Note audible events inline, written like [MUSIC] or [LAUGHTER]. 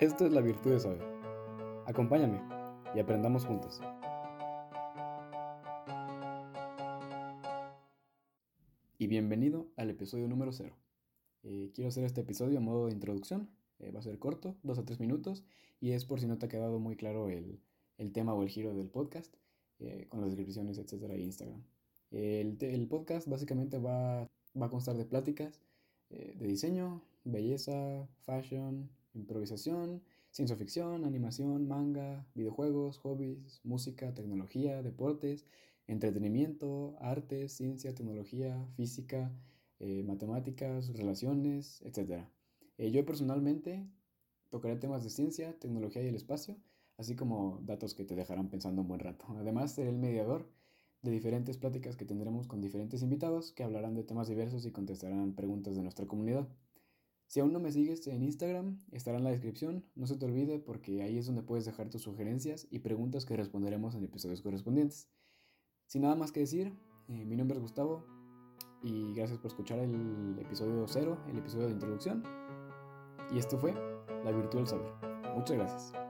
Esto es la virtud de saber. Acompáñame y aprendamos juntos. Y bienvenido al episodio número 0. Eh, quiero hacer este episodio a modo de introducción. Eh, va a ser corto, dos a tres minutos, y es por si no te ha quedado muy claro el, tema o el giro del podcast, eh, con las descripciones, etcétera, y Instagram. El, podcast básicamente va, va, a constar de pláticas de diseño, belleza, fashion, improvisación, ciencia ficción, animación, manga, videojuegos, hobbies, música, tecnología, deportes, entretenimiento, arte, ciencia, tecnología, física, eh, matemáticas, relaciones, etc. Eh, yo personalmente tocaré temas de ciencia, tecnología y el espacio, así como datos que te dejarán pensando un buen rato. [LAUGHS] Además, seré el mediador de diferentes pláticas que tendremos con diferentes invitados que hablarán de temas diversos y contestarán preguntas de nuestra comunidad. Si aún no me sigues en Instagram, estará en la descripción. No se te olvide porque ahí es donde puedes dejar tus sugerencias y preguntas que responderemos en episodios correspondientes. Sin nada más que decir, eh, mi nombre es Gustavo y gracias por escuchar el episodio 0, el episodio de introducción. Y esto fue La Virtud del Saber. Muchas gracias.